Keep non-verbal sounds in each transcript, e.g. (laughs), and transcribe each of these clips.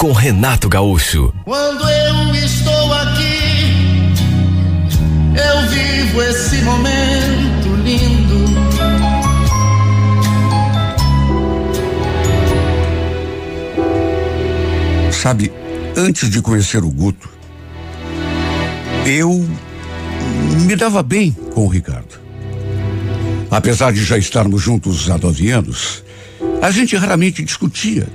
com Renato Gaúcho. Quando eu estou aqui, eu vivo esse momento lindo. Sabe, antes de conhecer o Guto, eu me dava bem com o Ricardo. Apesar de já estarmos juntos há nove anos, a gente raramente discutia.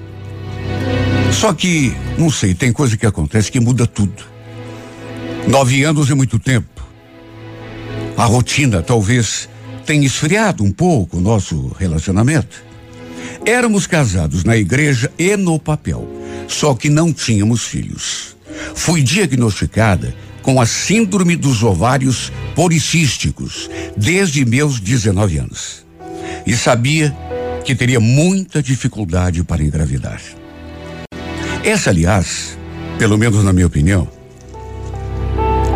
Só que, não sei, tem coisa que acontece que muda tudo. Nove anos é muito tempo. A rotina talvez tenha esfriado um pouco o nosso relacionamento. Éramos casados na igreja e no papel, só que não tínhamos filhos. Fui diagnosticada com a síndrome dos ovários policísticos desde meus 19 anos. E sabia que teria muita dificuldade para engravidar. Essa, aliás, pelo menos na minha opinião,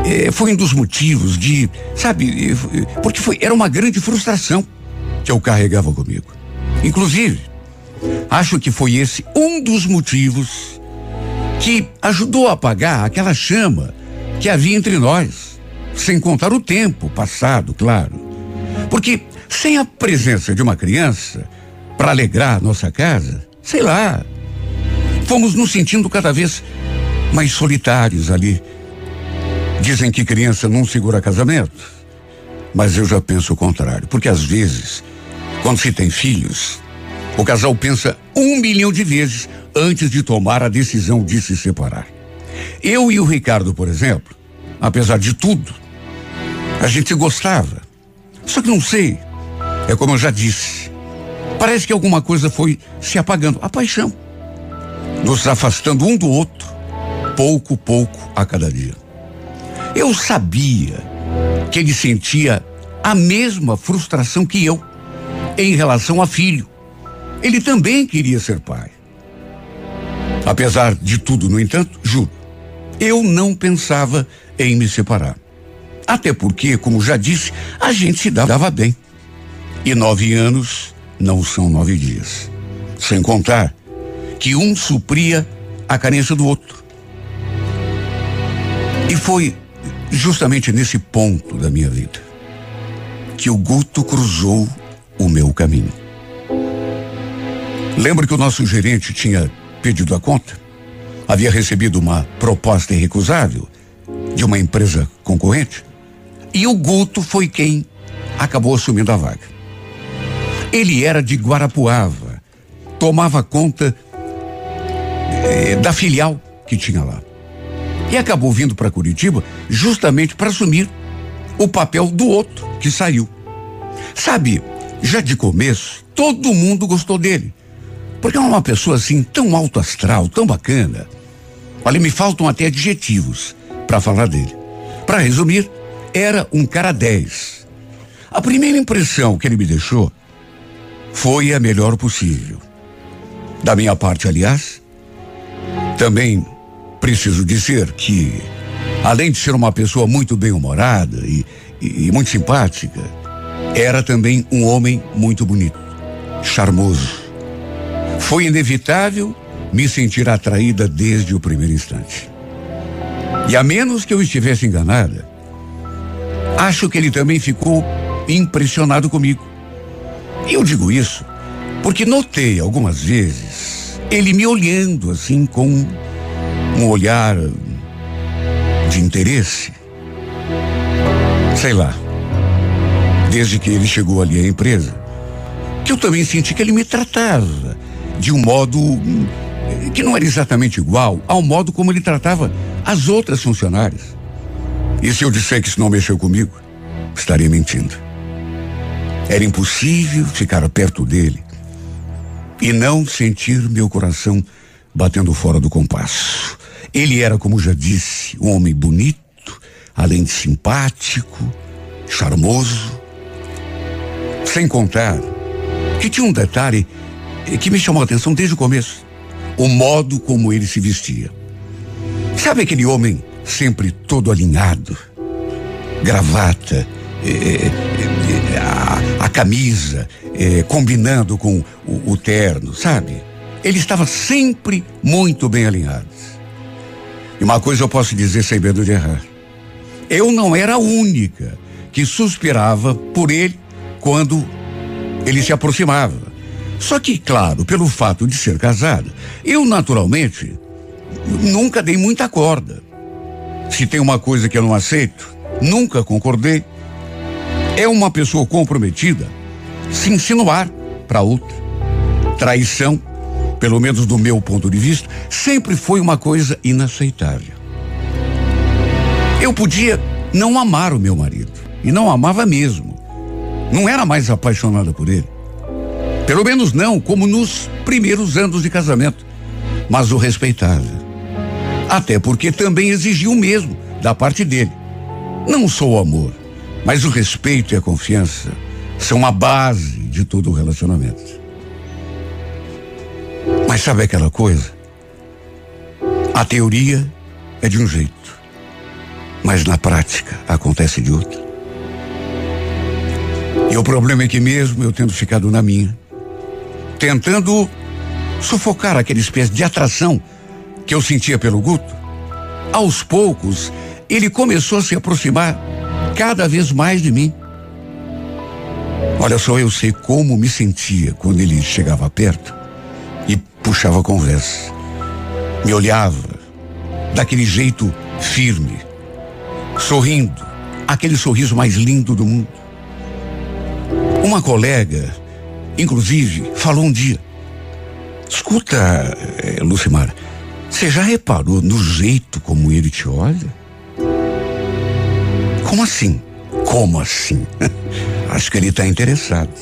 é, foi um dos motivos de, sabe, porque foi era uma grande frustração que eu carregava comigo. Inclusive, acho que foi esse um dos motivos que ajudou a apagar aquela chama que havia entre nós, sem contar o tempo passado, claro. Porque sem a presença de uma criança para alegrar nossa casa, sei lá, fomos nos sentindo cada vez mais solitários ali. Dizem que criança não segura casamento, mas eu já penso o contrário, porque às vezes, quando se tem filhos, o casal pensa um milhão de vezes antes de tomar a decisão de se separar. Eu e o Ricardo, por exemplo, apesar de tudo, a gente gostava. Só que não sei. É como eu já disse. Parece que alguma coisa foi se apagando. A paixão. Nos afastando um do outro, pouco, pouco a cada dia. Eu sabia que ele sentia a mesma frustração que eu em relação a filho. Ele também queria ser pai. Apesar de tudo, no entanto, juro, eu não pensava em me separar. Até porque, como já disse, a gente se dava bem. E nove anos não são nove dias. Sem contar que um supria a carência do outro. E foi justamente nesse ponto da minha vida que o Guto cruzou o meu caminho. Lembra que o nosso gerente tinha pedido a conta? Havia recebido uma proposta irrecusável de uma empresa concorrente? E o Guto foi quem acabou assumindo a vaga. Ele era de Guarapuava, tomava conta eh, da filial que tinha lá. E acabou vindo para Curitiba justamente para assumir o papel do outro que saiu. Sabe, já de começo, todo mundo gostou dele. Porque é uma pessoa assim tão alto astral, tão bacana. Olha, me faltam até adjetivos para falar dele. Para resumir, era um cara 10. A primeira impressão que ele me deixou foi a melhor possível. Da minha parte, aliás, também preciso dizer que, além de ser uma pessoa muito bem-humorada e, e, e muito simpática, era também um homem muito bonito, charmoso. Foi inevitável me sentir atraída desde o primeiro instante. E a menos que eu estivesse enganada, acho que ele também ficou impressionado comigo. E eu digo isso porque notei algumas vezes ele me olhando assim com um olhar de interesse. Sei lá. Desde que ele chegou ali à empresa, que eu também senti que ele me tratava de um modo que não era exatamente igual ao modo como ele tratava as outras funcionárias. E se eu disser que isso não mexeu comigo, estaria mentindo. Era impossível ficar perto dele e não sentir meu coração batendo fora do compasso. Ele era, como já disse, um homem bonito, além de simpático, charmoso. Sem contar que tinha um detalhe que me chamou a atenção desde o começo: o modo como ele se vestia. Sabe aquele homem sempre todo alinhado, gravata, a, camisa, eh, combinando com o, o terno, sabe? Ele estava sempre muito bem alinhado. E uma coisa eu posso dizer sem medo de errar. Eu não era a única que suspirava por ele quando ele se aproximava. Só que, claro, pelo fato de ser casado, eu naturalmente nunca dei muita corda. Se tem uma coisa que eu não aceito, nunca concordei, é uma pessoa comprometida se insinuar para outra. Traição, pelo menos do meu ponto de vista, sempre foi uma coisa inaceitável. Eu podia não amar o meu marido, e não amava mesmo. Não era mais apaixonada por ele. Pelo menos não como nos primeiros anos de casamento, mas o respeitava. Até porque também exigia o mesmo da parte dele. Não o amor, mas o respeito e a confiança são a base de todo o relacionamento. Mas sabe aquela coisa? A teoria é de um jeito, mas na prática acontece de outro. E o problema é que mesmo eu tendo ficado na minha, tentando sufocar aquele espécie de atração que eu sentia pelo Guto, aos poucos ele começou a se aproximar cada vez mais de mim. Olha só, eu sei como me sentia quando ele chegava perto e puxava a conversa. Me olhava daquele jeito firme, sorrindo, aquele sorriso mais lindo do mundo. Uma colega, inclusive, falou um dia: Escuta, eh, Lucimar, você já reparou no jeito como ele te olha? Como assim? Como assim? (laughs) Acho que ele está interessado.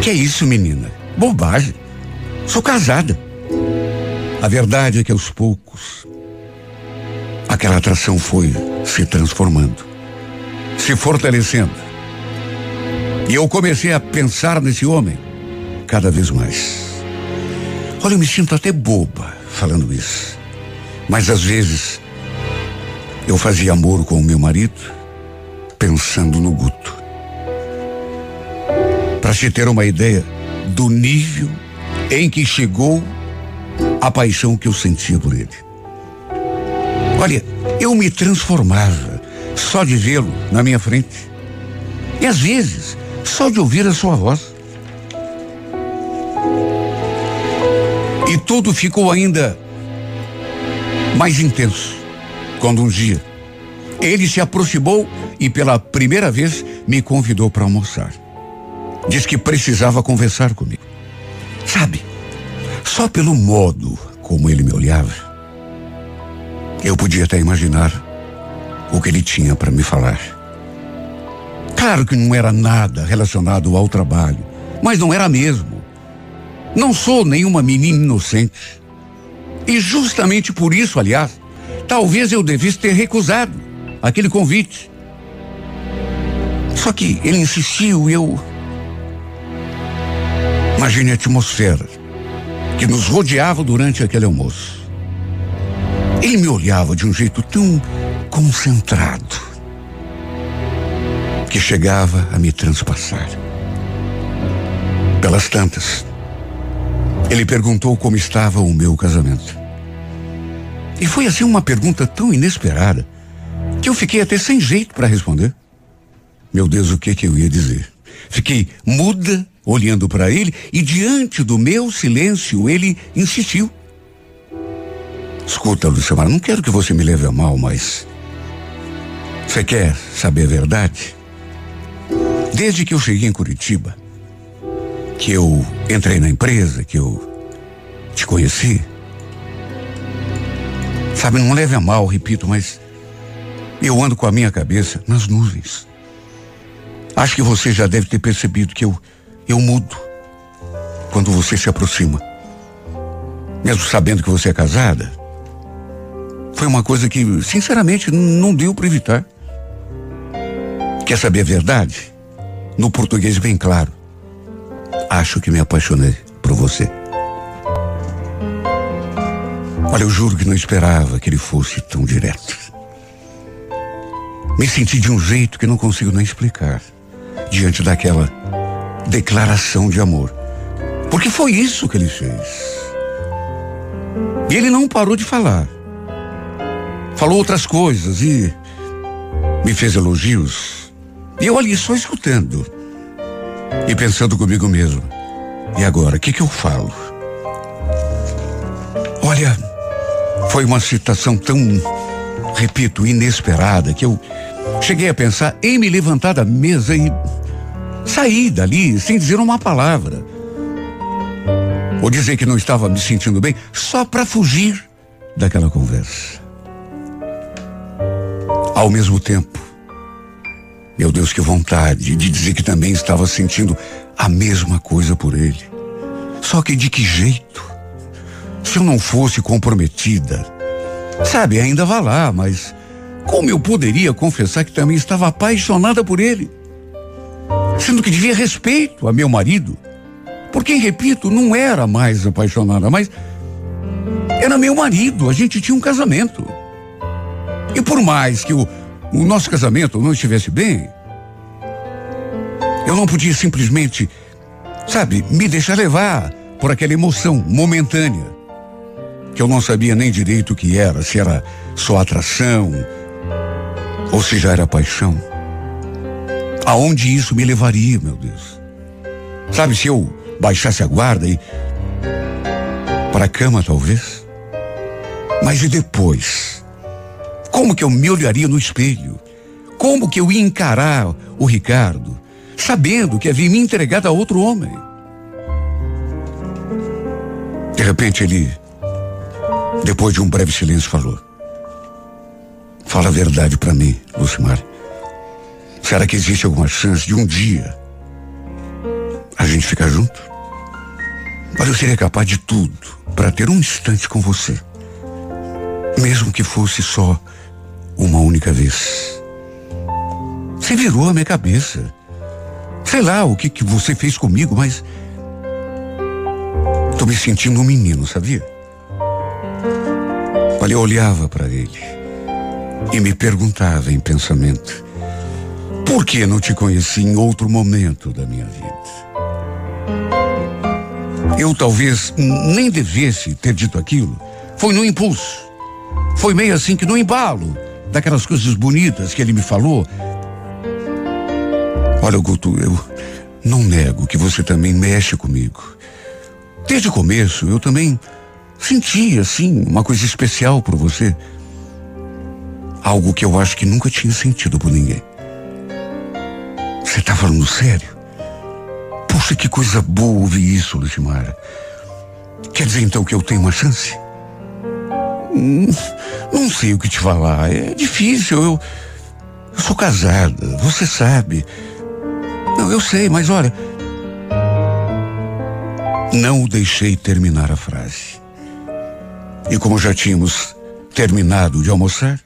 Que é isso, menina? Bobagem. Sou casada. A verdade é que aos poucos aquela atração foi se transformando, se fortalecendo. E eu comecei a pensar nesse homem cada vez mais. Olha, eu me sinto até boba falando isso. Mas às vezes eu fazia amor com o meu marido pensando no Guto. Para se ter uma ideia do nível em que chegou a paixão que eu sentia por ele. Olha, eu me transformava só de vê-lo na minha frente. E às vezes, só de ouvir a sua voz. E tudo ficou ainda mais intenso quando um dia ele se aproximou e pela primeira vez me convidou para almoçar. Diz que precisava conversar comigo. Sabe, só pelo modo como ele me olhava, eu podia até imaginar o que ele tinha para me falar. Claro que não era nada relacionado ao trabalho, mas não era mesmo. Não sou nenhuma menina inocente. E justamente por isso, aliás, talvez eu devesse ter recusado aquele convite. Só que ele insistiu e eu. Imagine a atmosfera que nos rodeava durante aquele almoço. Ele me olhava de um jeito tão concentrado que chegava a me transpassar. Pelas tantas, ele perguntou como estava o meu casamento. E foi assim uma pergunta tão inesperada que eu fiquei até sem jeito para responder. Meu Deus, o que que eu ia dizer? Fiquei muda, olhando para ele, e diante do meu silêncio ele insistiu. Escuta, Lucimar, não quero que você me leve a mal, mas. Você quer saber a verdade? Desde que eu cheguei em Curitiba, que eu entrei na empresa, que eu te conheci. Sabe, não leve a mal, repito, mas eu ando com a minha cabeça nas nuvens. Acho que você já deve ter percebido que eu, eu mudo quando você se aproxima. Mesmo sabendo que você é casada, foi uma coisa que, sinceramente, não deu para evitar. Quer saber a verdade? No português bem claro. Acho que me apaixonei por você. Olha, eu juro que não esperava que ele fosse tão direto. Me senti de um jeito que não consigo nem explicar diante daquela declaração de amor. Porque foi isso que ele fez. E ele não parou de falar. Falou outras coisas e me fez elogios. E eu ali só escutando. E pensando comigo mesmo. E agora, o que, que eu falo? Olha, foi uma citação tão, repito, inesperada que eu cheguei a pensar em me levantar da mesa e sair dali sem dizer uma palavra. Ou dizer que não estava me sentindo bem só para fugir daquela conversa. Ao mesmo tempo, meu Deus, que vontade de dizer que também estava sentindo a mesma coisa por ele. Só que de que jeito? Se eu não fosse comprometida, sabe, ainda vá lá, mas como eu poderia confessar que também estava apaixonada por ele? Sendo que devia respeito a meu marido. Porque, repito, não era mais apaixonada, mas era meu marido, a gente tinha um casamento. E por mais que o, o nosso casamento não estivesse bem, eu não podia simplesmente, sabe, me deixar levar por aquela emoção momentânea, que eu não sabia nem direito o que era, se era só atração ou se já era paixão. Aonde isso me levaria, meu Deus? Sabe, se eu baixasse a guarda e. para a cama, talvez? Mas e depois? Como que eu me olharia no espelho? Como que eu ia encarar o Ricardo, sabendo que havia me entregado a outro homem? De repente ele, depois de um breve silêncio, falou: Fala a verdade para mim, Lucimar. Será que existe alguma chance de um dia a gente ficar junto? Mas eu seria capaz de tudo para ter um instante com você. Mesmo que fosse só uma única vez. Você virou a minha cabeça. Sei lá o que, que você fez comigo, mas. Tô me sentindo um menino, sabia? Olha, eu olhava para ele e me perguntava em pensamento: por que não te conheci em outro momento da minha vida? Eu talvez nem devesse ter dito aquilo. Foi no impulso. Foi meio assim que no embalo daquelas coisas bonitas que ele me falou. Olha, Guto, eu não nego que você também mexe comigo. Desde o começo, eu também senti, assim, uma coisa especial por você. Algo que eu acho que nunca tinha sentido por ninguém. Você tá falando sério? Poxa, que coisa boa ouvir isso, Lucimara. Quer dizer então que eu tenho uma chance? Hum, não sei o que te falar. É difícil. Eu, eu sou casada, você sabe. Não, eu sei, mas olha. Não o deixei terminar a frase. E como já tínhamos terminado de almoçar,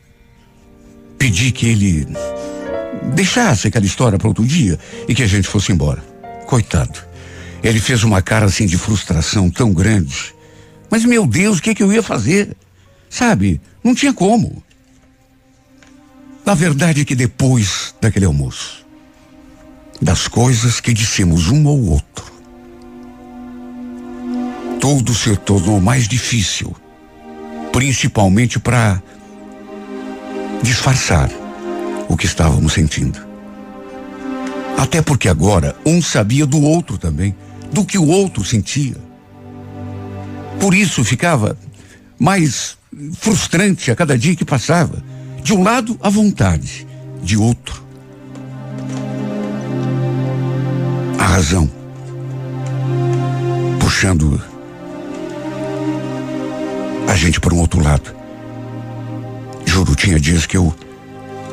pedi que ele deixasse aquela história para outro dia e que a gente fosse embora. Coitado. Ele fez uma cara assim de frustração tão grande. Mas, meu Deus, o que, é que eu ia fazer? Sabe, não tinha como. A verdade é que depois daquele almoço, das coisas que dissemos um ao outro, tudo se tornou mais difícil, principalmente para disfarçar o que estávamos sentindo. Até porque agora um sabia do outro também, do que o outro sentia. Por isso ficava mais frustrante a cada dia que passava. De um lado, a vontade, de outro, a razão. Puxando a gente para um outro lado. Juro, tinha dias que eu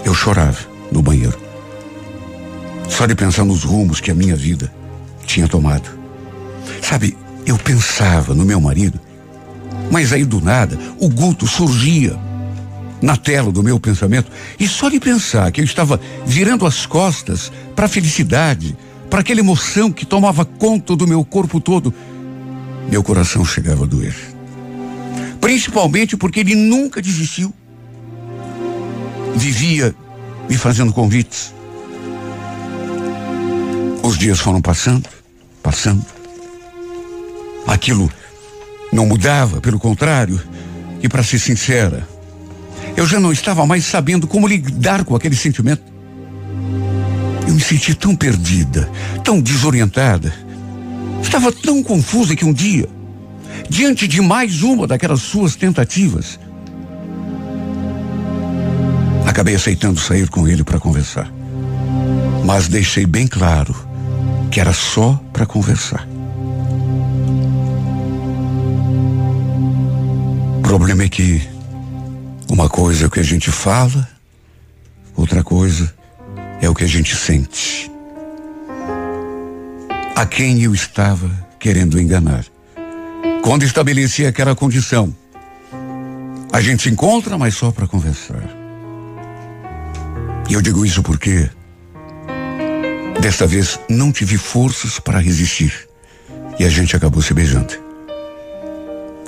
eu chorava no banheiro. Só de pensar nos rumos que a minha vida tinha tomado. Sabe, eu pensava no meu marido, mas aí do nada o Guto surgia na tela do meu pensamento. E só de pensar que eu estava virando as costas para a felicidade, para aquela emoção que tomava conta do meu corpo todo, meu coração chegava a doer. Principalmente porque ele nunca desistiu. Vivia me fazendo convites. Os dias foram passando, passando. Aquilo não mudava, pelo contrário, e para ser sincera, eu já não estava mais sabendo como lidar com aquele sentimento. Eu me senti tão perdida, tão desorientada. Estava tão confusa que um dia, diante de mais uma daquelas suas tentativas, acabei aceitando sair com ele para conversar. Mas deixei bem claro que era só para conversar. O problema é que uma coisa é o que a gente fala, outra coisa é o que a gente sente. A quem eu estava querendo enganar. Quando estabeleci aquela condição, a gente se encontra, mas só para conversar. E eu digo isso porque desta vez não tive forças para resistir. E a gente acabou se beijando.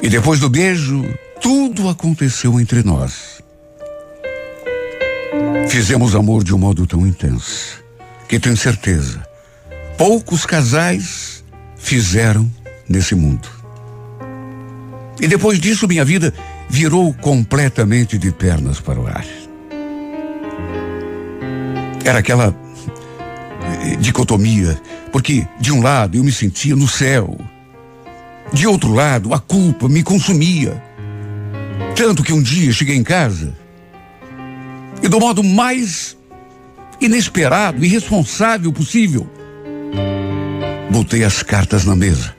E depois do beijo, tudo aconteceu entre nós. Fizemos amor de um modo tão intenso que tenho certeza, poucos casais fizeram nesse mundo. E depois disso, minha vida virou completamente de pernas para o ar. Era aquela eh, dicotomia, porque de um lado eu me sentia no céu, de outro lado a culpa me consumia. Tanto que um dia cheguei em casa e do modo mais inesperado e irresponsável possível, botei as cartas na mesa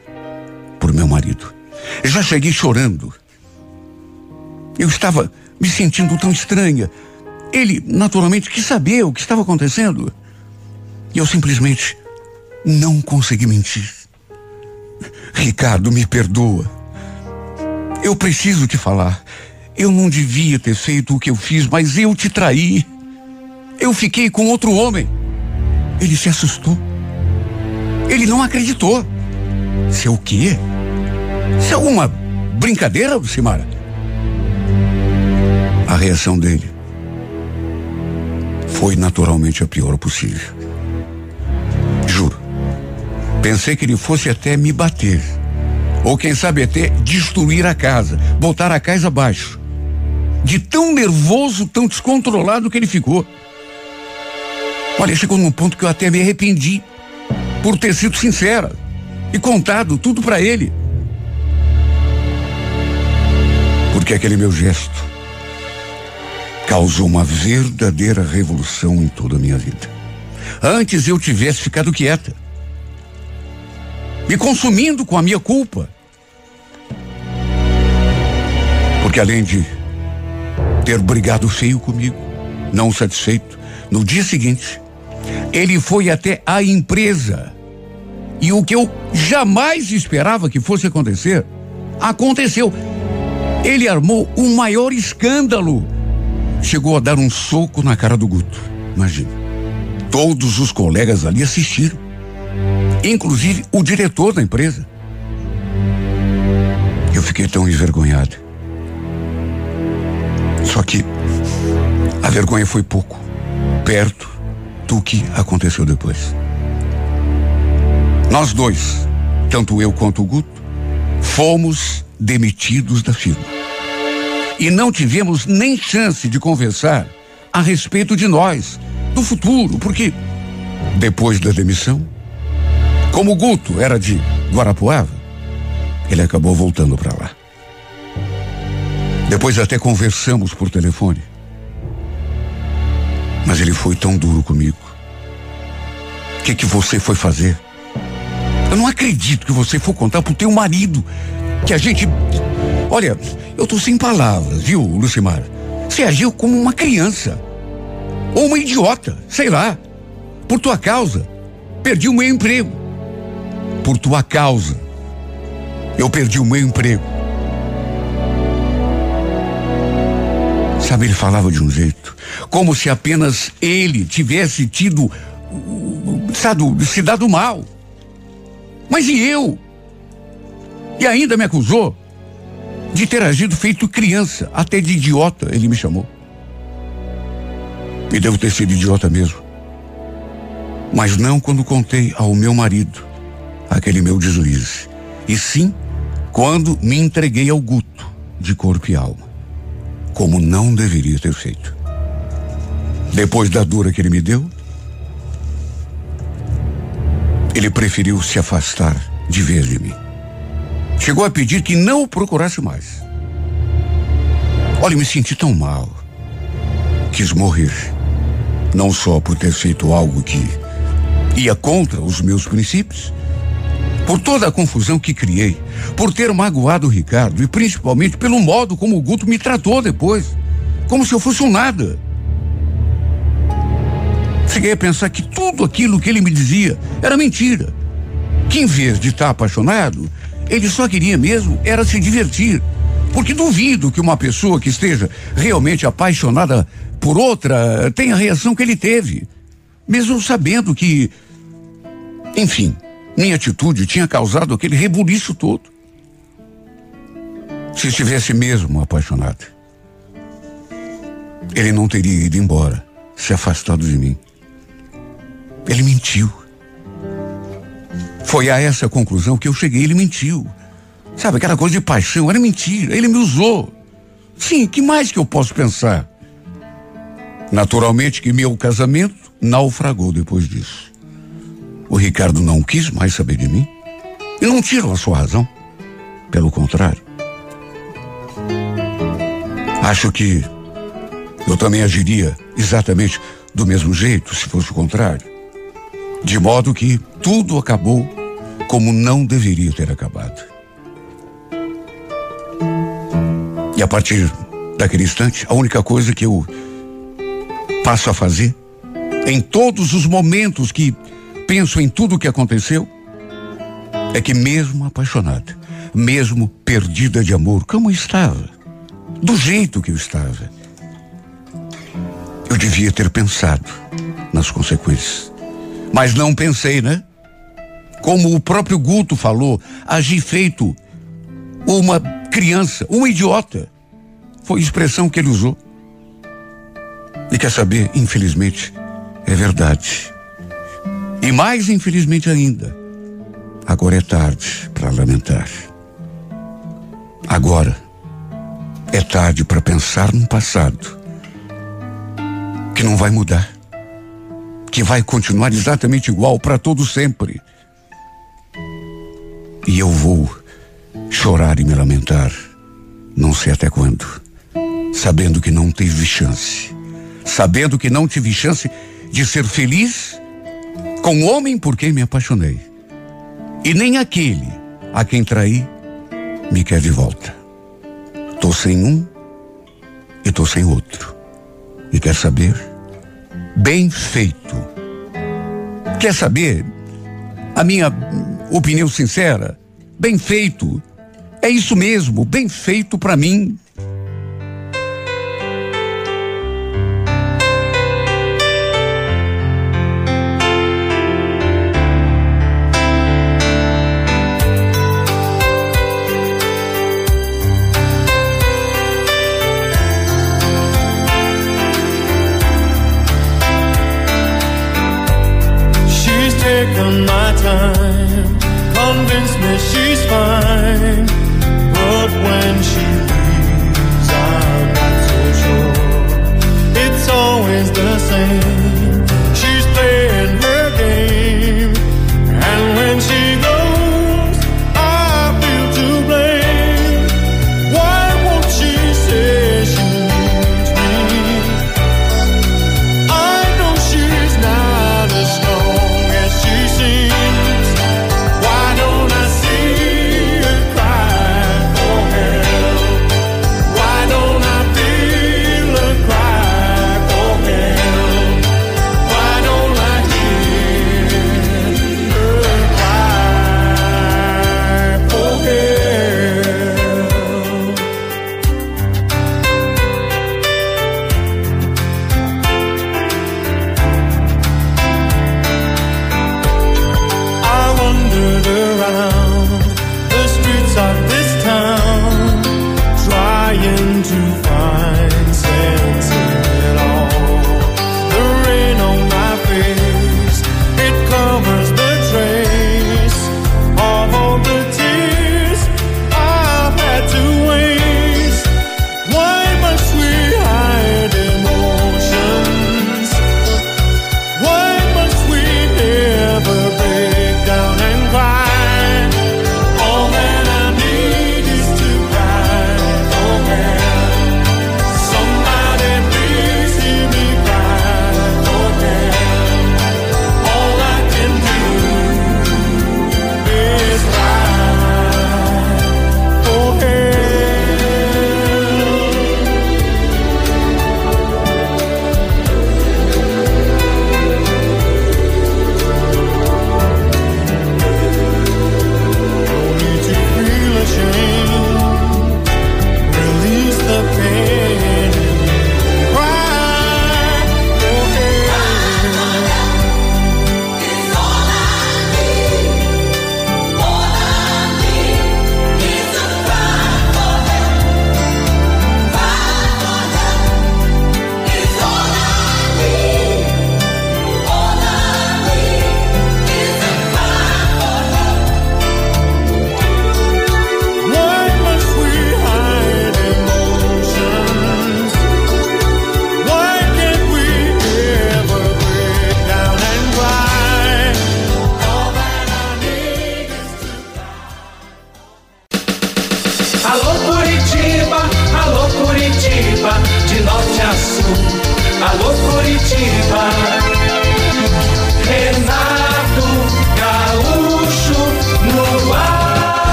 por meu marido. Já cheguei chorando. Eu estava me sentindo tão estranha. Ele, naturalmente, quis saber o que estava acontecendo. E eu simplesmente não consegui mentir. Ricardo, me perdoa. Eu preciso te falar. Eu não devia ter feito o que eu fiz, mas eu te traí. Eu fiquei com outro homem. Ele se assustou. Ele não acreditou. O quê? Isso é alguma brincadeira, Simara? A reação dele foi naturalmente a pior possível. Juro. Pensei que ele fosse até me bater. Ou quem sabe até destruir a casa, botar a casa abaixo. De tão nervoso, tão descontrolado que ele ficou. Olha, chegou num ponto que eu até me arrependi por ter sido sincera e contado tudo para ele. Porque aquele meu gesto causou uma verdadeira revolução em toda a minha vida. Antes eu tivesse ficado quieta, me consumindo com a minha culpa. Porque além de ter brigado feio comigo, não satisfeito, no dia seguinte, ele foi até a empresa. E o que eu jamais esperava que fosse acontecer, aconteceu. Ele armou o um maior escândalo. Chegou a dar um soco na cara do Guto. Imagina. Todos os colegas ali assistiram. Inclusive o diretor da empresa. Eu fiquei tão envergonhado. Só que a vergonha foi pouco, perto do que aconteceu depois. Nós dois, tanto eu quanto o Guto, fomos demitidos da firma. E não tivemos nem chance de conversar a respeito de nós, do futuro, porque depois da demissão, como o Guto era de Guarapuava, ele acabou voltando para lá. Depois até conversamos por telefone. Mas ele foi tão duro comigo. O que que você foi fazer? Eu não acredito que você for contar pro teu marido que a gente. Olha, eu tô sem palavras, viu, Lucimar? Você agiu como uma criança. Ou uma idiota, sei lá. Por tua causa, perdi o meu emprego. Por tua causa, eu perdi o meu emprego. Sabe, ele falava de um jeito, como se apenas ele tivesse tido, sabe, se dado mal. Mas e eu? E ainda me acusou de ter agido feito criança, até de idiota, ele me chamou. E devo ter sido idiota mesmo. Mas não quando contei ao meu marido aquele meu deslize. E sim quando me entreguei ao Guto, de corpo e alma. Como não deveria ter feito. Depois da dura que ele me deu, ele preferiu se afastar de vez de mim. Chegou a pedir que não o procurasse mais. Olha, me senti tão mal. Quis morrer. Não só por ter feito algo que ia contra os meus princípios, por toda a confusão que criei, por ter magoado o Ricardo e principalmente pelo modo como o Guto me tratou depois, como se eu fosse um nada. Cheguei a pensar que tudo aquilo que ele me dizia era mentira. Que em vez de estar apaixonado, ele só queria mesmo era se divertir. Porque duvido que uma pessoa que esteja realmente apaixonada por outra tenha a reação que ele teve. Mesmo sabendo que, enfim, minha atitude tinha causado aquele rebuliço todo. Se estivesse mesmo apaixonado, ele não teria ido embora, se afastado de mim. Ele mentiu. Foi a essa conclusão que eu cheguei, ele mentiu. Sabe, aquela coisa de paixão, era mentira, ele me usou. Sim, que mais que eu posso pensar? Naturalmente que meu casamento naufragou depois disso. O Ricardo não quis mais saber de mim. E não tiro a sua razão. Pelo contrário. Acho que eu também agiria exatamente do mesmo jeito se fosse o contrário. De modo que tudo acabou como não deveria ter acabado. E a partir daquele instante, a única coisa que eu passo a fazer, em todos os momentos que penso em tudo o que aconteceu, é que mesmo apaixonada, mesmo perdida de amor, como eu estava, do jeito que eu estava, eu devia ter pensado nas consequências. Mas não pensei, né? Como o próprio Guto falou, agi feito uma criança, uma idiota. Foi a expressão que ele usou. E quer saber, infelizmente, é verdade. E mais infelizmente ainda, agora é tarde para lamentar. Agora é tarde para pensar no passado que não vai mudar, que vai continuar exatamente igual para todo sempre. E eu vou chorar e me lamentar, não sei até quando, sabendo que não tive chance, sabendo que não tive chance de ser feliz com o homem por quem me apaixonei. E nem aquele a quem traí me quer de volta. Tô sem um e tô sem outro. E quer saber? Bem feito. Quer saber? A minha opinião sincera? Bem feito. É isso mesmo, bem feito para mim. time.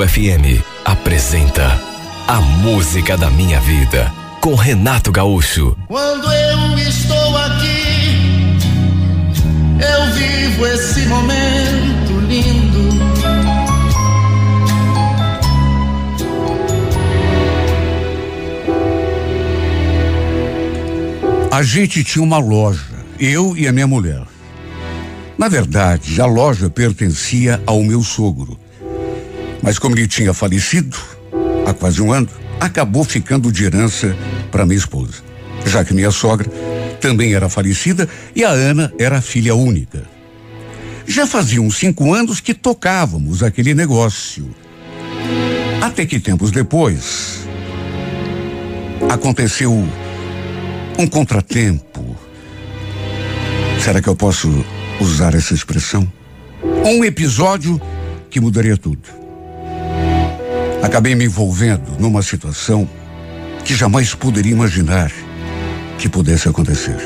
98 FM apresenta A Música da Minha Vida com Renato Gaúcho. Quando eu estou aqui, eu vivo esse momento lindo. A gente tinha uma loja, eu e a minha mulher. Na verdade, a loja pertencia ao meu sogro. Mas como ele tinha falecido há quase um ano, acabou ficando de herança para minha esposa, já que minha sogra também era falecida e a Ana era filha única. Já faziam cinco anos que tocávamos aquele negócio. Até que tempos depois aconteceu um contratempo. Será que eu posso usar essa expressão? Um episódio que mudaria tudo. Acabei me envolvendo numa situação que jamais poderia imaginar que pudesse acontecer.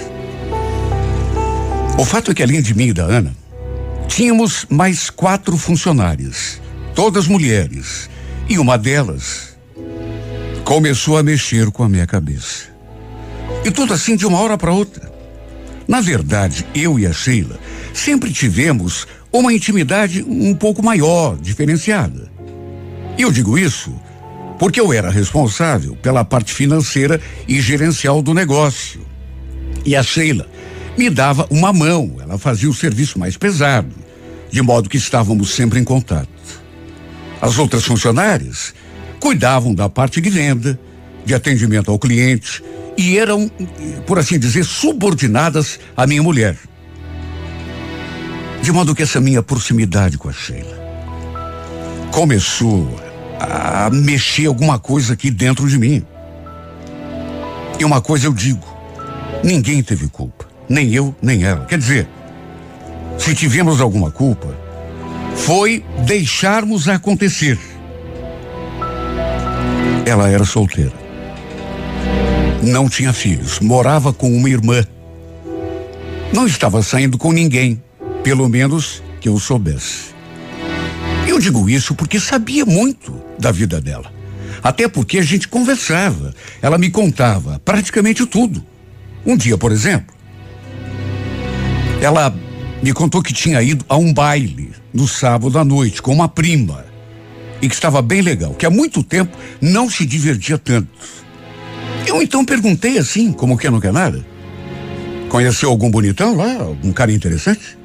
O fato é que, além de mim e da Ana, tínhamos mais quatro funcionárias, todas mulheres, e uma delas começou a mexer com a minha cabeça. E tudo assim de uma hora para outra. Na verdade, eu e a Sheila sempre tivemos uma intimidade um pouco maior, diferenciada. E eu digo isso porque eu era responsável pela parte financeira e gerencial do negócio. E a Sheila me dava uma mão, ela fazia o serviço mais pesado, de modo que estávamos sempre em contato. As outras funcionárias cuidavam da parte de venda, de atendimento ao cliente e eram, por assim dizer, subordinadas à minha mulher. De modo que essa minha proximidade com a Sheila começou a mexer alguma coisa aqui dentro de mim. E uma coisa eu digo: ninguém teve culpa, nem eu, nem ela. Quer dizer, se tivemos alguma culpa, foi deixarmos acontecer. Ela era solteira. Não tinha filhos, morava com uma irmã. Não estava saindo com ninguém, pelo menos que eu soubesse. Eu digo isso porque sabia muito da vida dela. Até porque a gente conversava. Ela me contava praticamente tudo. Um dia, por exemplo, ela me contou que tinha ido a um baile no sábado à noite com uma prima e que estava bem legal, que há muito tempo não se divertia tanto. Eu então perguntei assim, como que não quer nada? Conheceu algum bonitão lá? Algum cara interessante?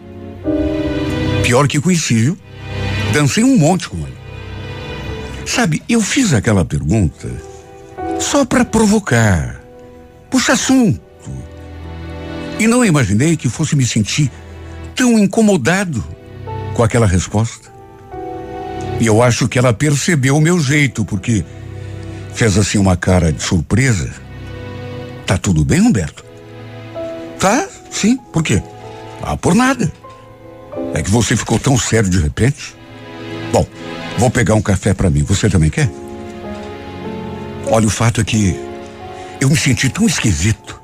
Pior que conheci, viu? Dancei um monte com ele. Sabe, eu fiz aquela pergunta só para provocar, puxa assunto. E não imaginei que fosse me sentir tão incomodado com aquela resposta. E eu acho que ela percebeu o meu jeito, porque fez assim uma cara de surpresa. Tá tudo bem, Humberto? Tá, sim. Por quê? Ah, por nada. É que você ficou tão sério de repente. Bom, vou pegar um café para mim. Você também quer? Olha, o fato é que eu me senti tão esquisito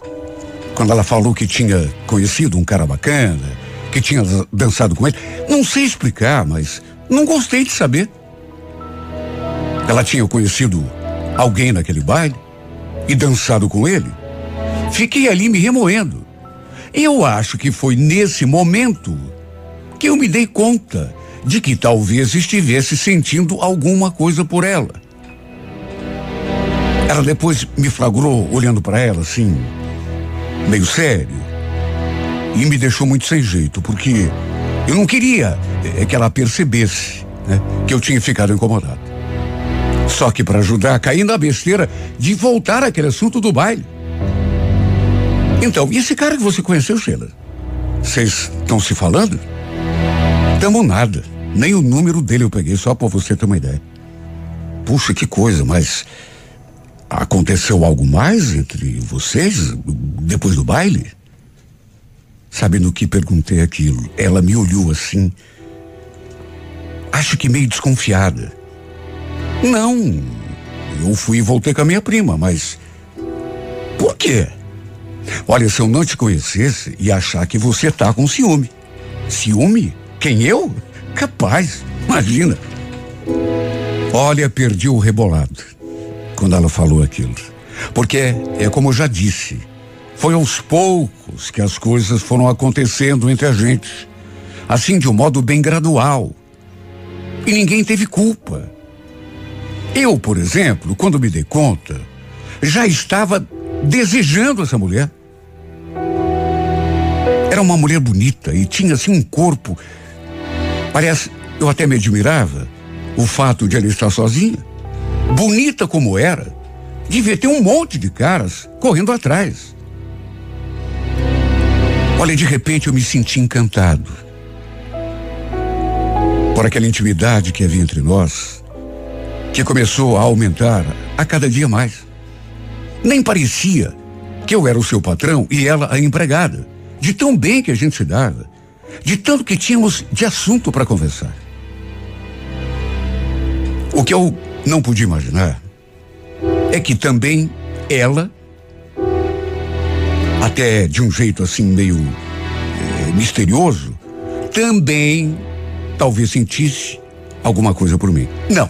quando ela falou que tinha conhecido um cara bacana, que tinha dançado com ele. Não sei explicar, mas não gostei de saber. Ela tinha conhecido alguém naquele baile e dançado com ele. Fiquei ali me remoendo. Eu acho que foi nesse momento que eu me dei conta de que talvez estivesse sentindo alguma coisa por ela. Ela depois me flagrou olhando para ela assim, meio sério, e me deixou muito sem jeito, porque eu não queria é, que ela percebesse né, que eu tinha ficado incomodado. Só que para ajudar, caí na besteira de voltar àquele assunto do baile. Então, e esse cara que você conheceu, Sheila? Vocês estão se falando? Tamo nada. Nem o número dele eu peguei, só para você ter uma ideia. Puxa, que coisa, mas aconteceu algo mais entre vocês depois do baile? Sabe no que perguntei aquilo? Ela me olhou assim acho que meio desconfiada. Não, eu fui e voltei com a minha prima, mas. Por quê? Olha, se eu não te conhecesse e achar que você tá com ciúme. Ciúme? Quem eu? Capaz, imagina. Olha, perdi o rebolado quando ela falou aquilo. Porque é como eu já disse, foi aos poucos que as coisas foram acontecendo entre a gente. Assim, de um modo bem gradual. E ninguém teve culpa. Eu, por exemplo, quando me dei conta, já estava desejando essa mulher. Era uma mulher bonita e tinha assim um corpo. Parece, eu até me admirava o fato de ela estar sozinha. Bonita como era, devia ter um monte de caras correndo atrás. Olha, de repente eu me senti encantado por aquela intimidade que havia entre nós, que começou a aumentar a cada dia mais. Nem parecia que eu era o seu patrão e ela a empregada, de tão bem que a gente se dava, de tanto que tínhamos de assunto para conversar. O que eu não podia imaginar é que também ela, até de um jeito assim meio eh, misterioso, também talvez sentisse alguma coisa por mim. Não,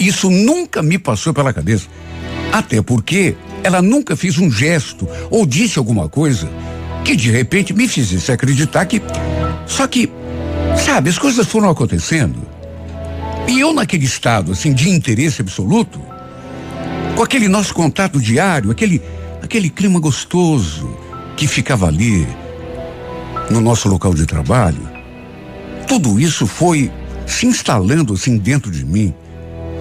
isso nunca me passou pela cabeça. Até porque ela nunca fez um gesto ou disse alguma coisa que de repente me fizesse acreditar que. Só que, sabe, as coisas foram acontecendo. E eu naquele estado, assim, de interesse absoluto, com aquele nosso contato diário, aquele, aquele clima gostoso que ficava ali no nosso local de trabalho, tudo isso foi se instalando assim dentro de mim,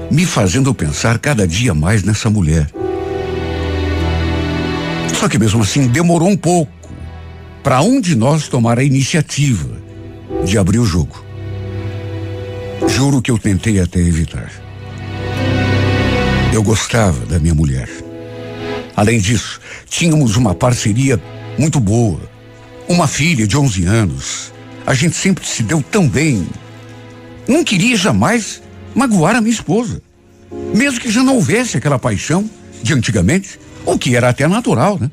me fazendo pensar cada dia mais nessa mulher. Só que mesmo assim demorou um pouco para um de nós tomar a iniciativa de abrir o jogo. Juro que eu tentei até evitar. Eu gostava da minha mulher. Além disso, tínhamos uma parceria muito boa. Uma filha de 11 anos. A gente sempre se deu tão bem. Não queria jamais magoar a minha esposa. Mesmo que já não houvesse aquela paixão de antigamente, o que era até natural, né?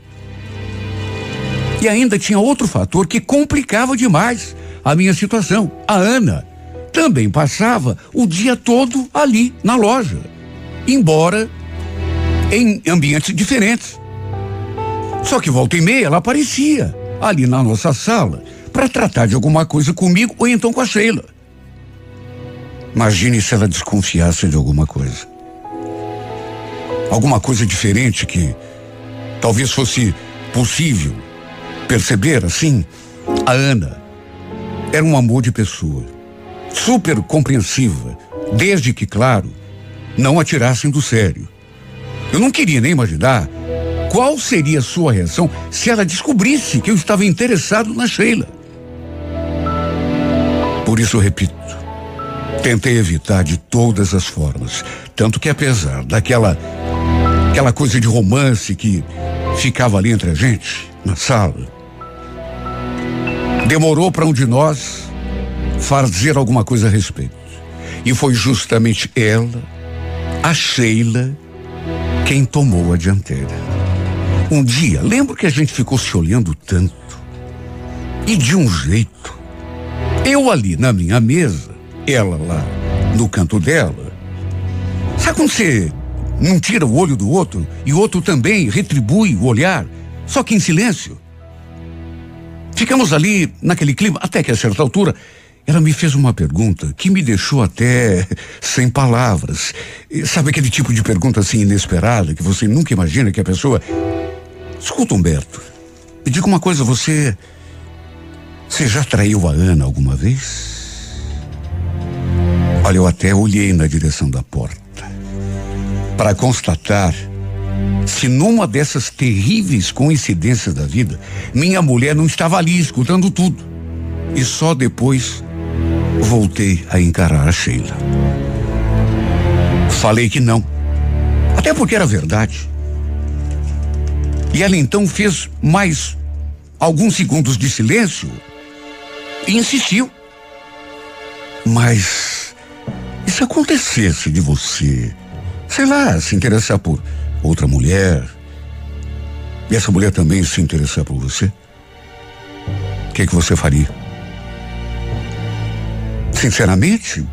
E ainda tinha outro fator que complicava demais a minha situação. A Ana também passava o dia todo ali na loja, embora em ambientes diferentes. Só que volta e meia ela aparecia ali na nossa sala para tratar de alguma coisa comigo ou então com a Sheila. Imagine se ela desconfiasse de alguma coisa. Alguma coisa diferente que talvez fosse possível perceber assim. A Ana era um amor de pessoa super compreensiva, desde que, claro, não a tirassem do sério. Eu não queria nem imaginar qual seria a sua reação se ela descobrisse que eu estava interessado na Sheila. Por isso, repito, tentei evitar de todas as formas, tanto que apesar daquela aquela coisa de romance que ficava ali entre a gente na sala, demorou para um de nós fazer alguma coisa a respeito. E foi justamente ela, a Sheila, quem tomou a dianteira. Um dia, lembro que a gente ficou se olhando tanto. E de um jeito. Eu ali na minha mesa, ela lá no canto dela. Sabe quando você não tira o olho do outro e o outro também retribui o olhar, só que em silêncio? Ficamos ali naquele clima, até que a certa altura ela me fez uma pergunta que me deixou até (laughs) sem palavras. Sabe aquele tipo de pergunta assim inesperada que você nunca imagina que a pessoa. Escuta, Humberto, me diga uma coisa, você. Você já traiu a Ana alguma vez? Olha, eu até olhei na direção da porta para constatar se numa dessas terríveis coincidências da vida, minha mulher não estava ali escutando tudo. E só depois voltei a encarar a Sheila. Falei que não. Até porque era verdade. E ela então fez mais alguns segundos de silêncio e insistiu. Mas se acontecesse de você, sei lá, se interessar por outra mulher, e essa mulher também se interessar por você, o que, que você faria? Sinceramente,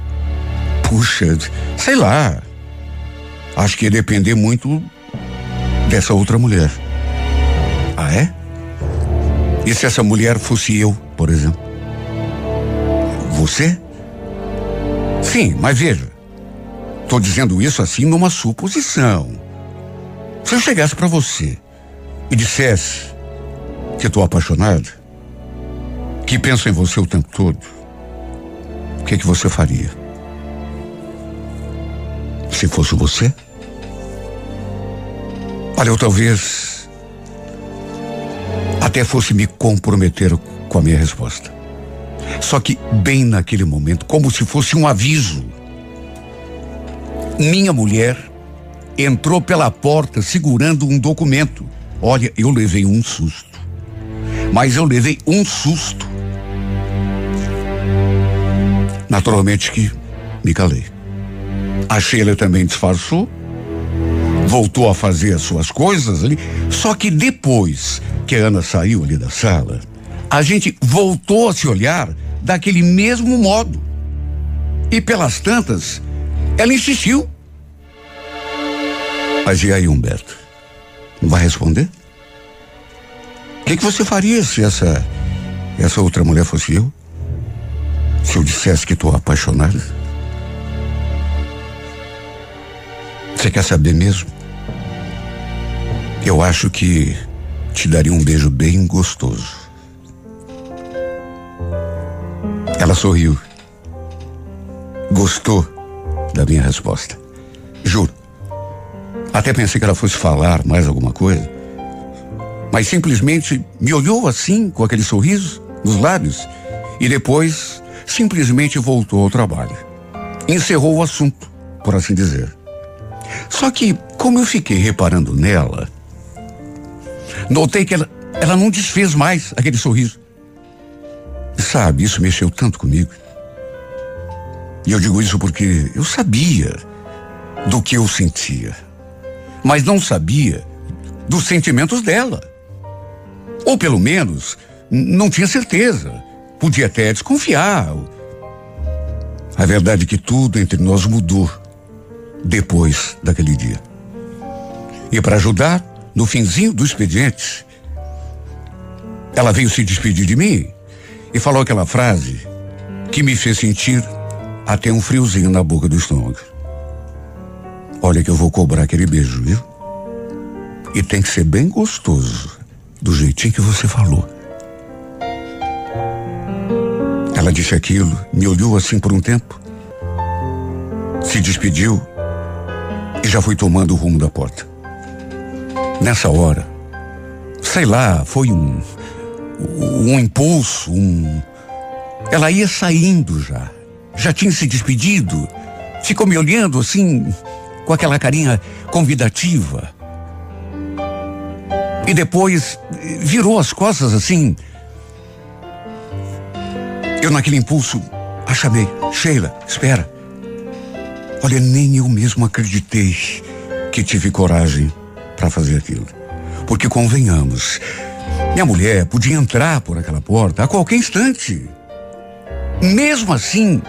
puxa, sei lá. Acho que ia depender muito dessa outra mulher. Ah, é? E se essa mulher fosse eu, por exemplo? Você? Sim, mas veja. Estou dizendo isso assim numa suposição. Se eu chegasse para você e dissesse que estou apaixonado, que penso em você o tempo todo, o que que você faria? Se fosse você? Olha, eu talvez até fosse me comprometer com a minha resposta. Só que bem naquele momento, como se fosse um aviso, minha mulher entrou pela porta segurando um documento. Olha, eu levei um susto. Mas eu levei um susto. Naturalmente que me calei. A Sheila também disfarçou, voltou a fazer as suas coisas ali. Só que depois que a Ana saiu ali da sala, a gente voltou a se olhar daquele mesmo modo. E pelas tantas, ela insistiu. Mas e aí, Humberto? Não vai responder? O que, que você faria se essa essa outra mulher fosse eu? Se eu dissesse que estou apaixonado? Você quer saber mesmo? Eu acho que te daria um beijo bem gostoso. Ela sorriu. Gostou da minha resposta. Juro. Até pensei que ela fosse falar mais alguma coisa. Mas simplesmente me olhou assim, com aquele sorriso nos lábios, e depois simplesmente voltou ao trabalho. Encerrou o assunto, por assim dizer. Só que, como eu fiquei reparando nela, notei que ela, ela não desfez mais aquele sorriso. Sabe, isso mexeu tanto comigo. E eu digo isso porque eu sabia do que eu sentia, mas não sabia dos sentimentos dela. Ou pelo menos, não tinha certeza. Podia até desconfiar. A verdade é que tudo entre nós mudou depois daquele dia. E para ajudar, no finzinho do expediente, ela veio se despedir de mim e falou aquela frase que me fez sentir até um friozinho na boca do estômago. Olha que eu vou cobrar aquele beijo, viu? E tem que ser bem gostoso, do jeitinho que você falou. Ela disse aquilo, me olhou assim por um tempo, se despediu e já foi tomando o rumo da porta. Nessa hora, sei lá, foi um um impulso, um ela ia saindo já. Já tinha se despedido. Ficou me olhando assim, com aquela carinha convidativa. E depois virou as costas assim. Eu naquele impulso a chamei. Sheila, espera. Olha, nem eu mesmo acreditei que tive coragem para fazer aquilo. Porque convenhamos, minha mulher podia entrar por aquela porta a qualquer instante. Mesmo assim,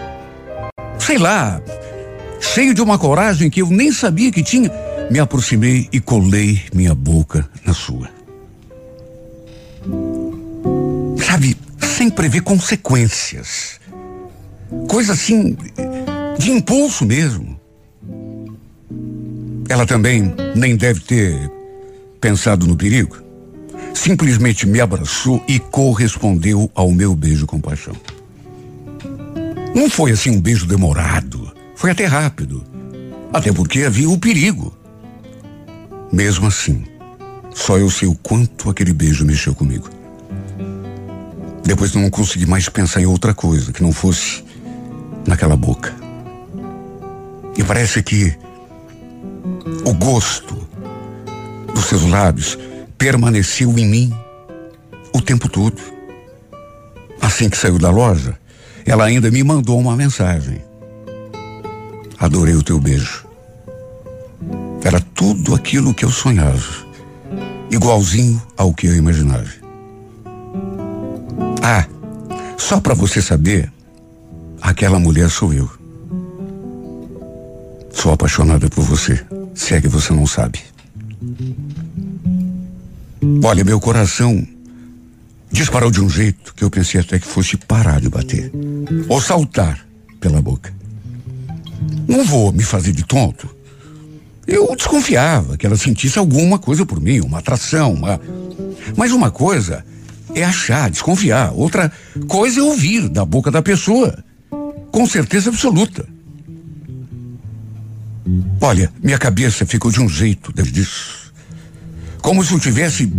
sei lá, cheio de uma coragem que eu nem sabia que tinha, me aproximei e colei minha boca na sua. Sabe, sem prever consequências. Coisa assim de impulso mesmo. Ela também nem deve ter pensado no perigo. Simplesmente me abraçou e correspondeu ao meu beijo com paixão. Não foi assim um beijo demorado, foi até rápido. Até porque havia o perigo. Mesmo assim, só eu sei o quanto aquele beijo mexeu comigo. Depois não consegui mais pensar em outra coisa que não fosse naquela boca. E parece que o gosto dos seus lábios permaneceu em mim o tempo todo. Assim que saiu da loja, ela ainda me mandou uma mensagem. Adorei o teu beijo. Era tudo aquilo que eu sonhava, igualzinho ao que eu imaginava. Ah, só para você saber, aquela mulher sou eu. Sou apaixonada por você, se é que você não sabe. Olha, meu coração disparou de um jeito que eu pensei até que fosse parar de bater ou saltar pela boca. Não vou me fazer de tonto. Eu desconfiava que ela sentisse alguma coisa por mim, uma atração, uma. Mas uma coisa é achar, desconfiar. Outra coisa é ouvir da boca da pessoa. Com certeza absoluta. Olha, minha cabeça ficou de um jeito desde isso. Como se eu tivesse,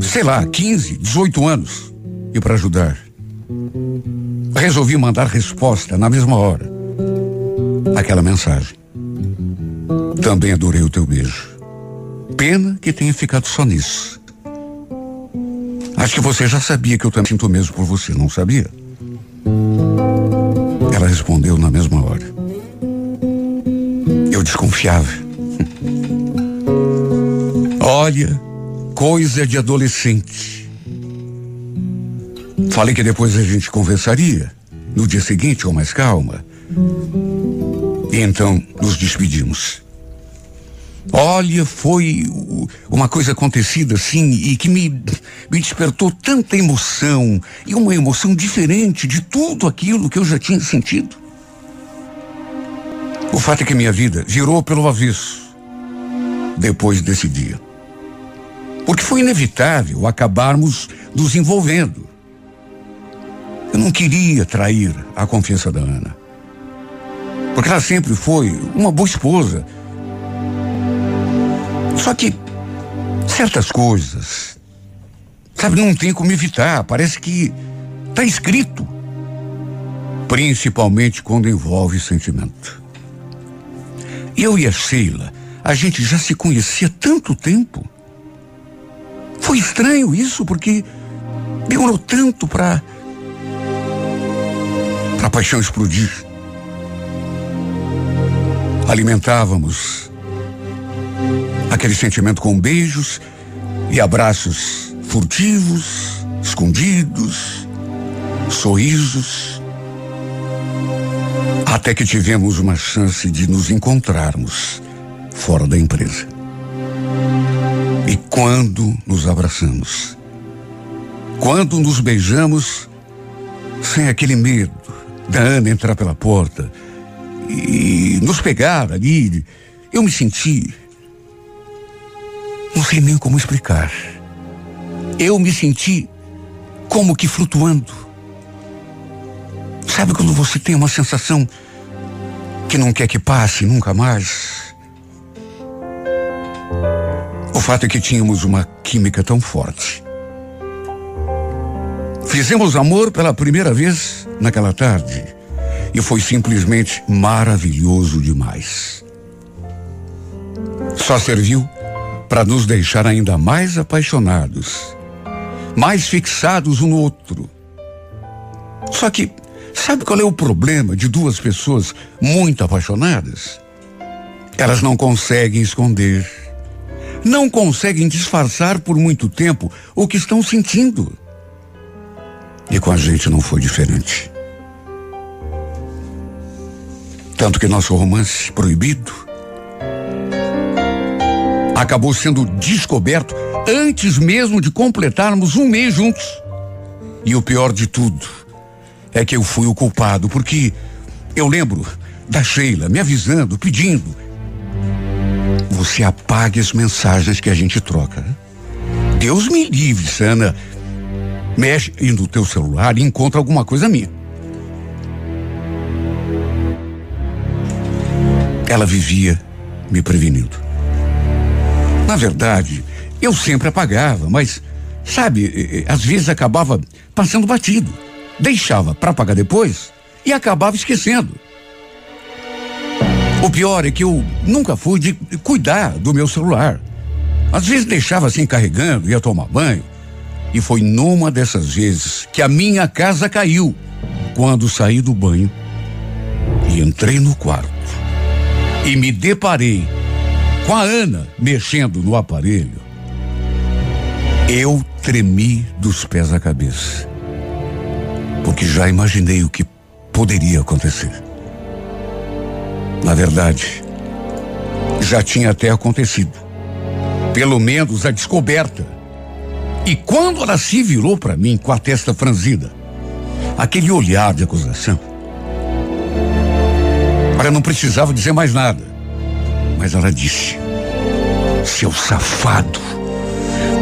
sei lá, 15, 18 anos. E para ajudar, resolvi mandar resposta na mesma hora. Aquela mensagem. Também adorei o teu beijo. Pena que tenha ficado só nisso. Acho que você já sabia que eu também sinto mesmo por você, não sabia? Ela respondeu na mesma hora. Eu desconfiava. (laughs) Olha, coisa de adolescente. Falei que depois a gente conversaria, no dia seguinte, com mais calma. E então nos despedimos. Olha, foi uma coisa acontecida assim e que me, me despertou tanta emoção e uma emoção diferente de tudo aquilo que eu já tinha sentido. O fato é que minha vida virou pelo avesso depois desse dia. Porque foi inevitável acabarmos nos envolvendo. Eu não queria trair a confiança da Ana. Porque ela sempre foi uma boa esposa só que certas coisas, sabe, não tem como evitar. Parece que está escrito. Principalmente quando envolve sentimento. Eu e a Sheila, a gente já se conhecia tanto tempo. Foi estranho isso, porque demorou tanto para a paixão explodir. Alimentávamos aquele sentimento com beijos e abraços furtivos, escondidos, sorrisos. Até que tivemos uma chance de nos encontrarmos fora da empresa. E quando nos abraçamos, quando nos beijamos, sem aquele medo da Ana entrar pela porta e nos pegar ali, eu me senti não sei nem como explicar. Eu me senti como que flutuando. Sabe quando você tem uma sensação que não quer que passe nunca mais? O fato é que tínhamos uma química tão forte. Fizemos amor pela primeira vez naquela tarde e foi simplesmente maravilhoso demais. Só serviu para nos deixar ainda mais apaixonados, mais fixados um no outro. Só que, sabe qual é o problema de duas pessoas muito apaixonadas? Elas não conseguem esconder, não conseguem disfarçar por muito tempo o que estão sentindo. E com a gente não foi diferente. Tanto que nosso romance proibido acabou sendo descoberto antes mesmo de completarmos um mês juntos. E o pior de tudo é que eu fui o culpado, porque eu lembro da Sheila me avisando, pedindo. Você apague as mensagens que a gente troca. Deus me livre, Sana. Mexe no teu celular e encontra alguma coisa minha. Ela vivia me prevenindo. Na verdade, eu sempre apagava, mas, sabe, às vezes acabava passando batido. Deixava para apagar depois e acabava esquecendo. O pior é que eu nunca fui de cuidar do meu celular. Às vezes deixava assim carregando, ia tomar banho. E foi numa dessas vezes que a minha casa caiu quando saí do banho e entrei no quarto e me deparei com a Ana mexendo no aparelho, eu tremi dos pés à cabeça. Porque já imaginei o que poderia acontecer. Na verdade, já tinha até acontecido. Pelo menos a descoberta. E quando ela se virou para mim com a testa franzida, aquele olhar de acusação, ela não precisava dizer mais nada. Mas ela disse: Seu safado,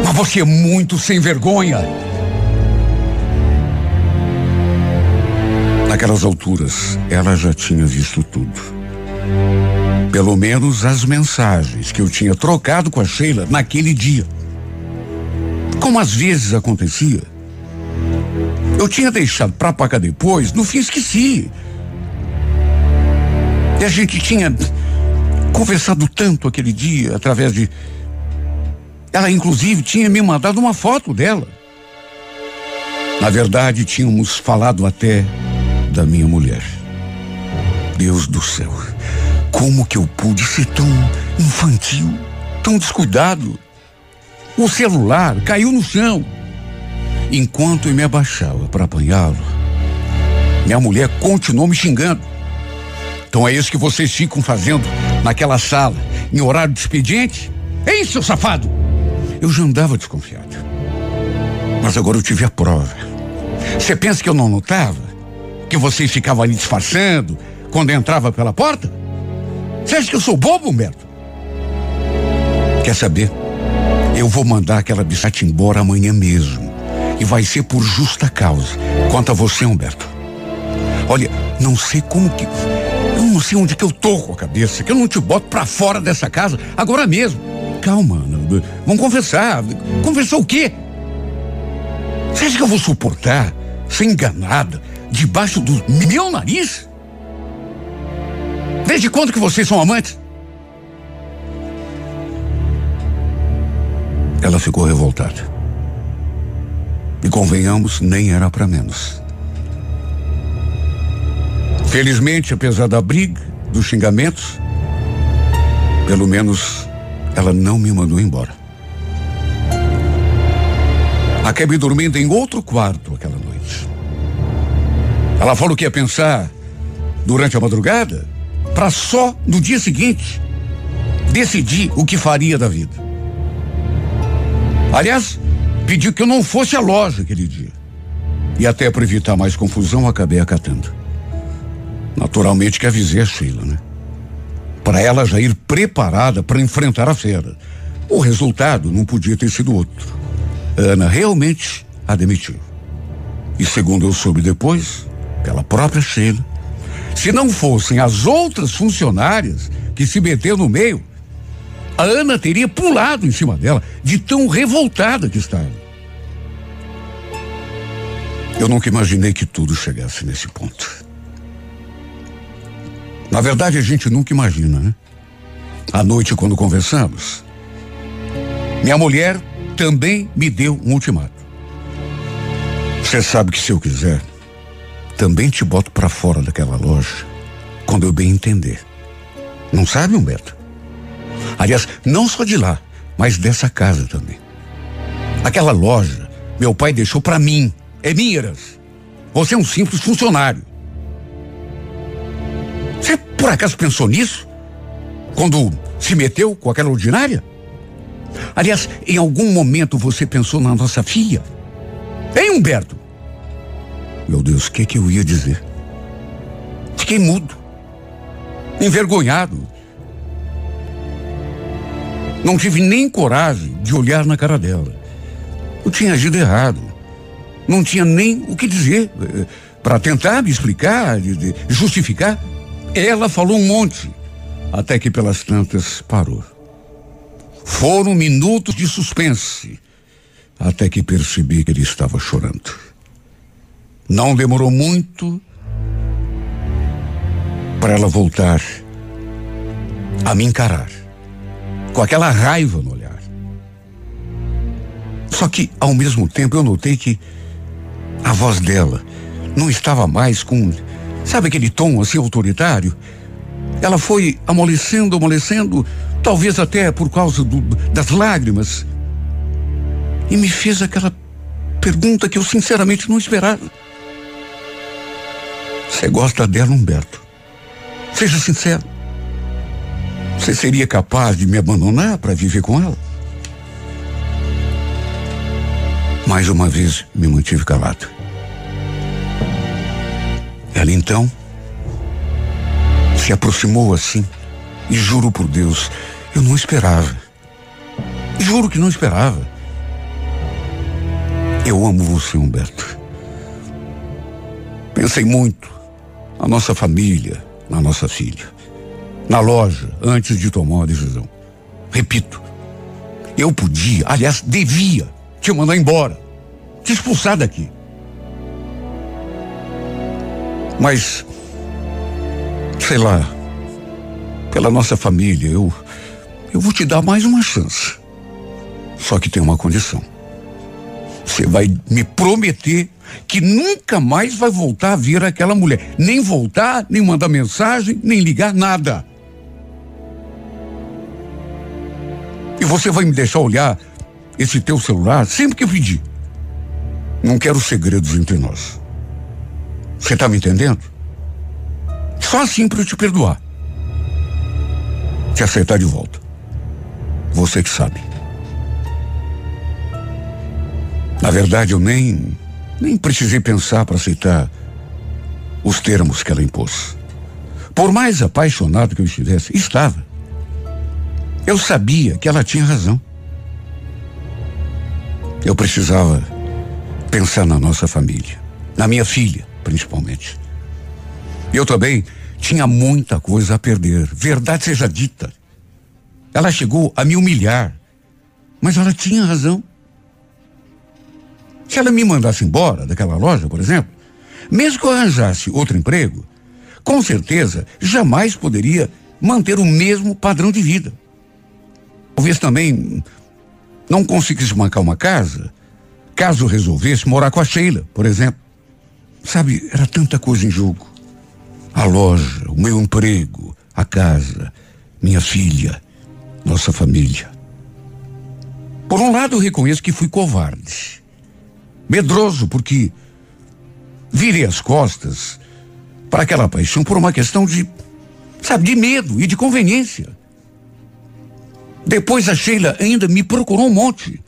mas você é muito sem vergonha. Naquelas alturas, ela já tinha visto tudo. Pelo menos as mensagens que eu tinha trocado com a Sheila naquele dia. Como às vezes acontecia. Eu tinha deixado para pagar depois, no fim esqueci. E a gente tinha conversado tanto aquele dia através de. Ela, inclusive, tinha me mandado uma foto dela. Na verdade, tínhamos falado até da minha mulher. Deus do céu, como que eu pude ser tão infantil, tão descuidado? O celular caiu no chão. Enquanto eu me abaixava para apanhá-lo, minha mulher continuou me xingando. Então é isso que vocês ficam fazendo naquela sala, em horário de expediente? Hein, seu safado? Eu já andava desconfiado. Mas agora eu tive a prova. Você pensa que eu não notava? que vocês ficavam ali disfarçando quando entrava pela porta? Você acha que eu sou bobo, Humberto? Quer saber? Eu vou mandar aquela bichata embora amanhã mesmo. E vai ser por justa causa. Quanto a você, Humberto. Olha, não sei como que. Não sei onde que eu tô com a cabeça, que eu não te boto pra fora dessa casa agora mesmo. Calma, vamos conversar. Conversar o quê? Você acha que eu vou suportar ser enganada, debaixo do meu nariz? Desde quando que vocês são amantes? Ela ficou revoltada. E convenhamos, nem era para menos. Felizmente, apesar da briga, dos xingamentos, pelo menos ela não me mandou embora. Acabei dormindo em outro quarto aquela noite. Ela falou que ia pensar durante a madrugada para só no dia seguinte decidir o que faria da vida. Aliás, pediu que eu não fosse à loja aquele dia. E até para evitar mais confusão, acabei acatando. Naturalmente que avisei a Sheila, né? Para ela já ir preparada para enfrentar a fera. O resultado não podia ter sido outro. Ana realmente a demitiu. E segundo eu soube depois, pela própria Sheila. Se não fossem as outras funcionárias que se meteram no meio, a Ana teria pulado em cima dela, de tão revoltada que estava. Eu nunca imaginei que tudo chegasse nesse ponto. Na verdade, a gente nunca imagina, né? À noite, quando conversamos, minha mulher também me deu um ultimato. Você sabe que se eu quiser, também te boto para fora daquela loja quando eu bem entender. Não sabe, Humberto? Aliás, não só de lá, mas dessa casa também. Aquela loja, meu pai deixou para mim. É minha. Você é um simples funcionário. Acaso pensou nisso? Quando se meteu com aquela ordinária? Aliás, em algum momento você pensou na nossa filha? Hein, Humberto? Meu Deus, o que que eu ia dizer? Fiquei mudo, envergonhado. Não tive nem coragem de olhar na cara dela. Eu tinha agido errado. Não tinha nem o que dizer eh, para tentar me explicar, justificar. Ela falou um monte, até que pelas tantas parou. Foram minutos de suspense, até que percebi que ele estava chorando. Não demorou muito para ela voltar a me encarar, com aquela raiva no olhar. Só que, ao mesmo tempo, eu notei que a voz dela não estava mais com Sabe aquele tom assim autoritário? Ela foi amolecendo, amolecendo, talvez até por causa do, das lágrimas. E me fez aquela pergunta que eu sinceramente não esperava. Você gosta dela, Humberto? Seja sincero. Você seria capaz de me abandonar para viver com ela? Mais uma vez me mantive calado. Ela então se aproximou assim e juro por Deus, eu não esperava. Juro que não esperava. Eu amo você, Humberto. Pensei muito na nossa família, na nossa filha. Na loja, antes de tomar uma decisão. Repito, eu podia, aliás, devia te mandar embora, te expulsar daqui. Mas, sei lá, pela nossa família, eu, eu vou te dar mais uma chance. Só que tem uma condição. Você vai me prometer que nunca mais vai voltar a ver aquela mulher. Nem voltar, nem mandar mensagem, nem ligar, nada. E você vai me deixar olhar esse teu celular sempre que eu pedir. Não quero segredos entre nós. Você está me entendendo? Só assim para eu te perdoar. Te aceitar de volta. Você que sabe. Na verdade, eu nem nem precisei pensar para aceitar os termos que ela impôs. Por mais apaixonado que eu estivesse, estava. Eu sabia que ela tinha razão. Eu precisava pensar na nossa família, na minha filha, principalmente. Eu também tinha muita coisa a perder, verdade seja dita. Ela chegou a me humilhar, mas ela tinha razão. Se ela me mandasse embora daquela loja, por exemplo, mesmo que eu arranjasse outro emprego, com certeza jamais poderia manter o mesmo padrão de vida. Talvez também não conseguisse marcar uma casa, caso resolvesse morar com a Sheila, por exemplo. Sabe, era tanta coisa em jogo. A loja, o meu emprego, a casa, minha filha, nossa família. Por um lado, eu reconheço que fui covarde. Medroso, porque virei as costas para aquela paixão por uma questão de, sabe, de medo e de conveniência. Depois a Sheila ainda me procurou um monte.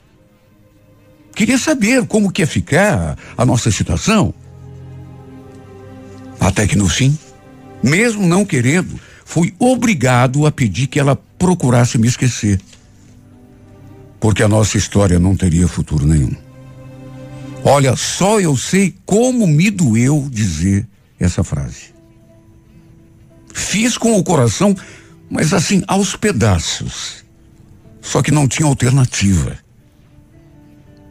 Queria saber como que ia ficar a nossa situação. Até que no fim, mesmo não querendo, fui obrigado a pedir que ela procurasse me esquecer. Porque a nossa história não teria futuro nenhum. Olha, só eu sei como me doeu dizer essa frase. Fiz com o coração, mas assim, aos pedaços. Só que não tinha alternativa.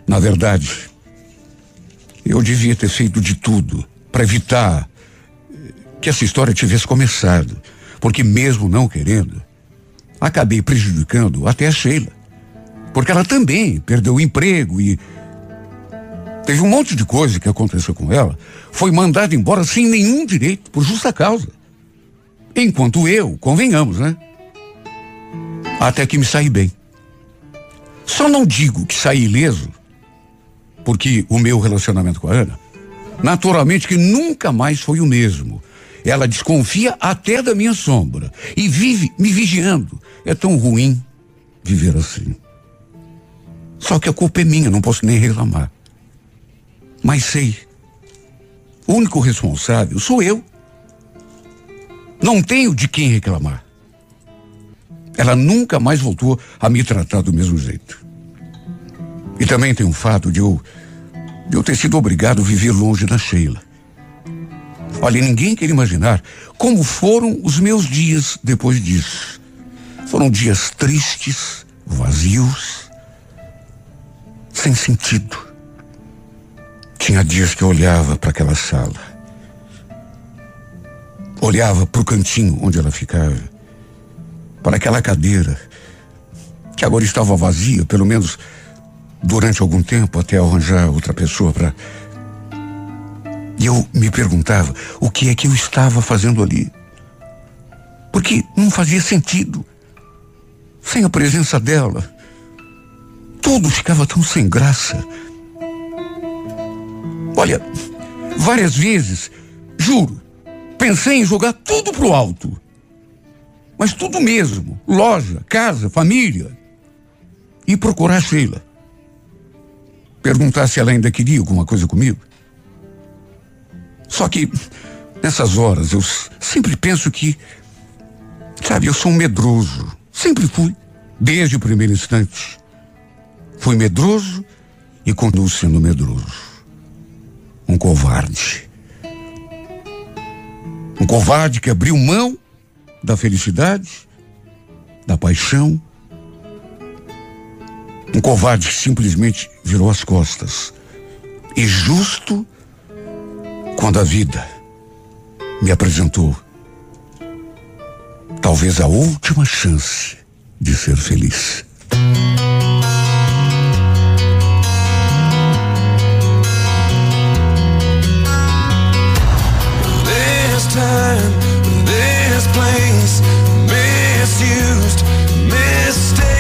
Na verdade, eu devia ter feito de tudo para evitar que essa história tivesse começado. Porque mesmo não querendo, acabei prejudicando até a Sheila. Porque ela também perdeu o emprego e Teve um monte de coisa que aconteceu com ela. Foi mandada embora sem nenhum direito, por justa causa. Enquanto eu, convenhamos, né? Até que me saí bem. Só não digo que saí ileso, porque o meu relacionamento com a Ana, naturalmente que nunca mais foi o mesmo. Ela desconfia até da minha sombra e vive me vigiando. É tão ruim viver assim. Só que a culpa é minha, não posso nem reclamar. Mas sei. O único responsável sou eu. Não tenho de quem reclamar. Ela nunca mais voltou a me tratar do mesmo jeito. E também tem o fato de eu, de eu ter sido obrigado a viver longe da Sheila. Olha, ninguém quer imaginar como foram os meus dias depois disso. Foram dias tristes, vazios, sem sentido. Tinha dias que eu olhava para aquela sala. Olhava para o cantinho onde ela ficava. Para aquela cadeira. Que agora estava vazia, pelo menos durante algum tempo, até arranjar outra pessoa para. E eu me perguntava o que é que eu estava fazendo ali. Porque não fazia sentido. Sem a presença dela, tudo ficava tão sem graça. Olha, várias vezes, juro, pensei em jogar tudo pro alto. Mas tudo mesmo: loja, casa, família. E procurar Sheila. Perguntar se ela ainda queria alguma coisa comigo. Só que, nessas horas, eu sempre penso que, sabe, eu sou um medroso. Sempre fui, desde o primeiro instante. Fui medroso e continuo sendo medroso. Um covarde. Um covarde que abriu mão da felicidade, da paixão. Um covarde que simplesmente virou as costas. E justo quando a vida me apresentou talvez a última chance de ser feliz. This time, this place, misused, mistake.